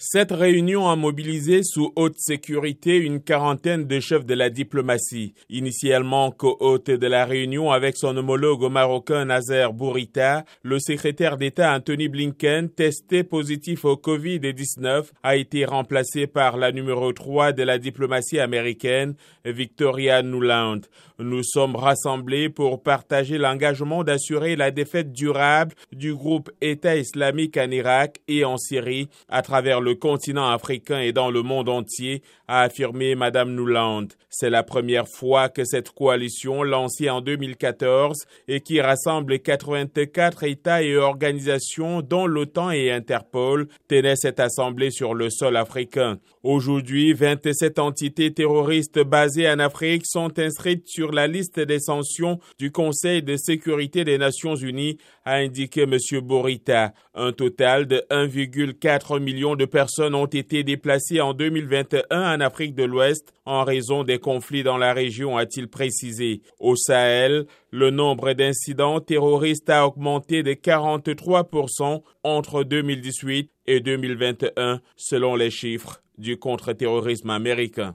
Cette réunion a mobilisé sous haute sécurité une quarantaine de chefs de la diplomatie. Initialement co-hôte de la réunion avec son homologue marocain Nazer Bourita, le secrétaire d'État Anthony Blinken, testé positif au Covid-19, a été remplacé par la numéro 3 de la diplomatie américaine, Victoria Nuland. Nous sommes rassemblés pour partager l'engagement d'assurer la défaite durable du groupe État islamique en Irak et en Syrie à travers le le continent africain et dans le monde entier, a affirmé Madame Nuland. C'est la première fois que cette coalition, lancée en 2014 et qui rassemble 84 États et organisations dont l'OTAN et Interpol, tenait cette assemblée sur le sol africain. Aujourd'hui, 27 entités terroristes basées en Afrique sont inscrites sur la liste des sanctions du Conseil de sécurité des Nations Unies, a indiqué M. Borita. Un total de 1,4 million de personnes ont été déplacées en 2021 en Afrique de l'Ouest en raison des conflits dans la région, a-t-il précisé. Au Sahel, le nombre d'incidents terroristes a augmenté de 43% entre 2018 et 2021 selon les chiffres du contre-terrorisme américain.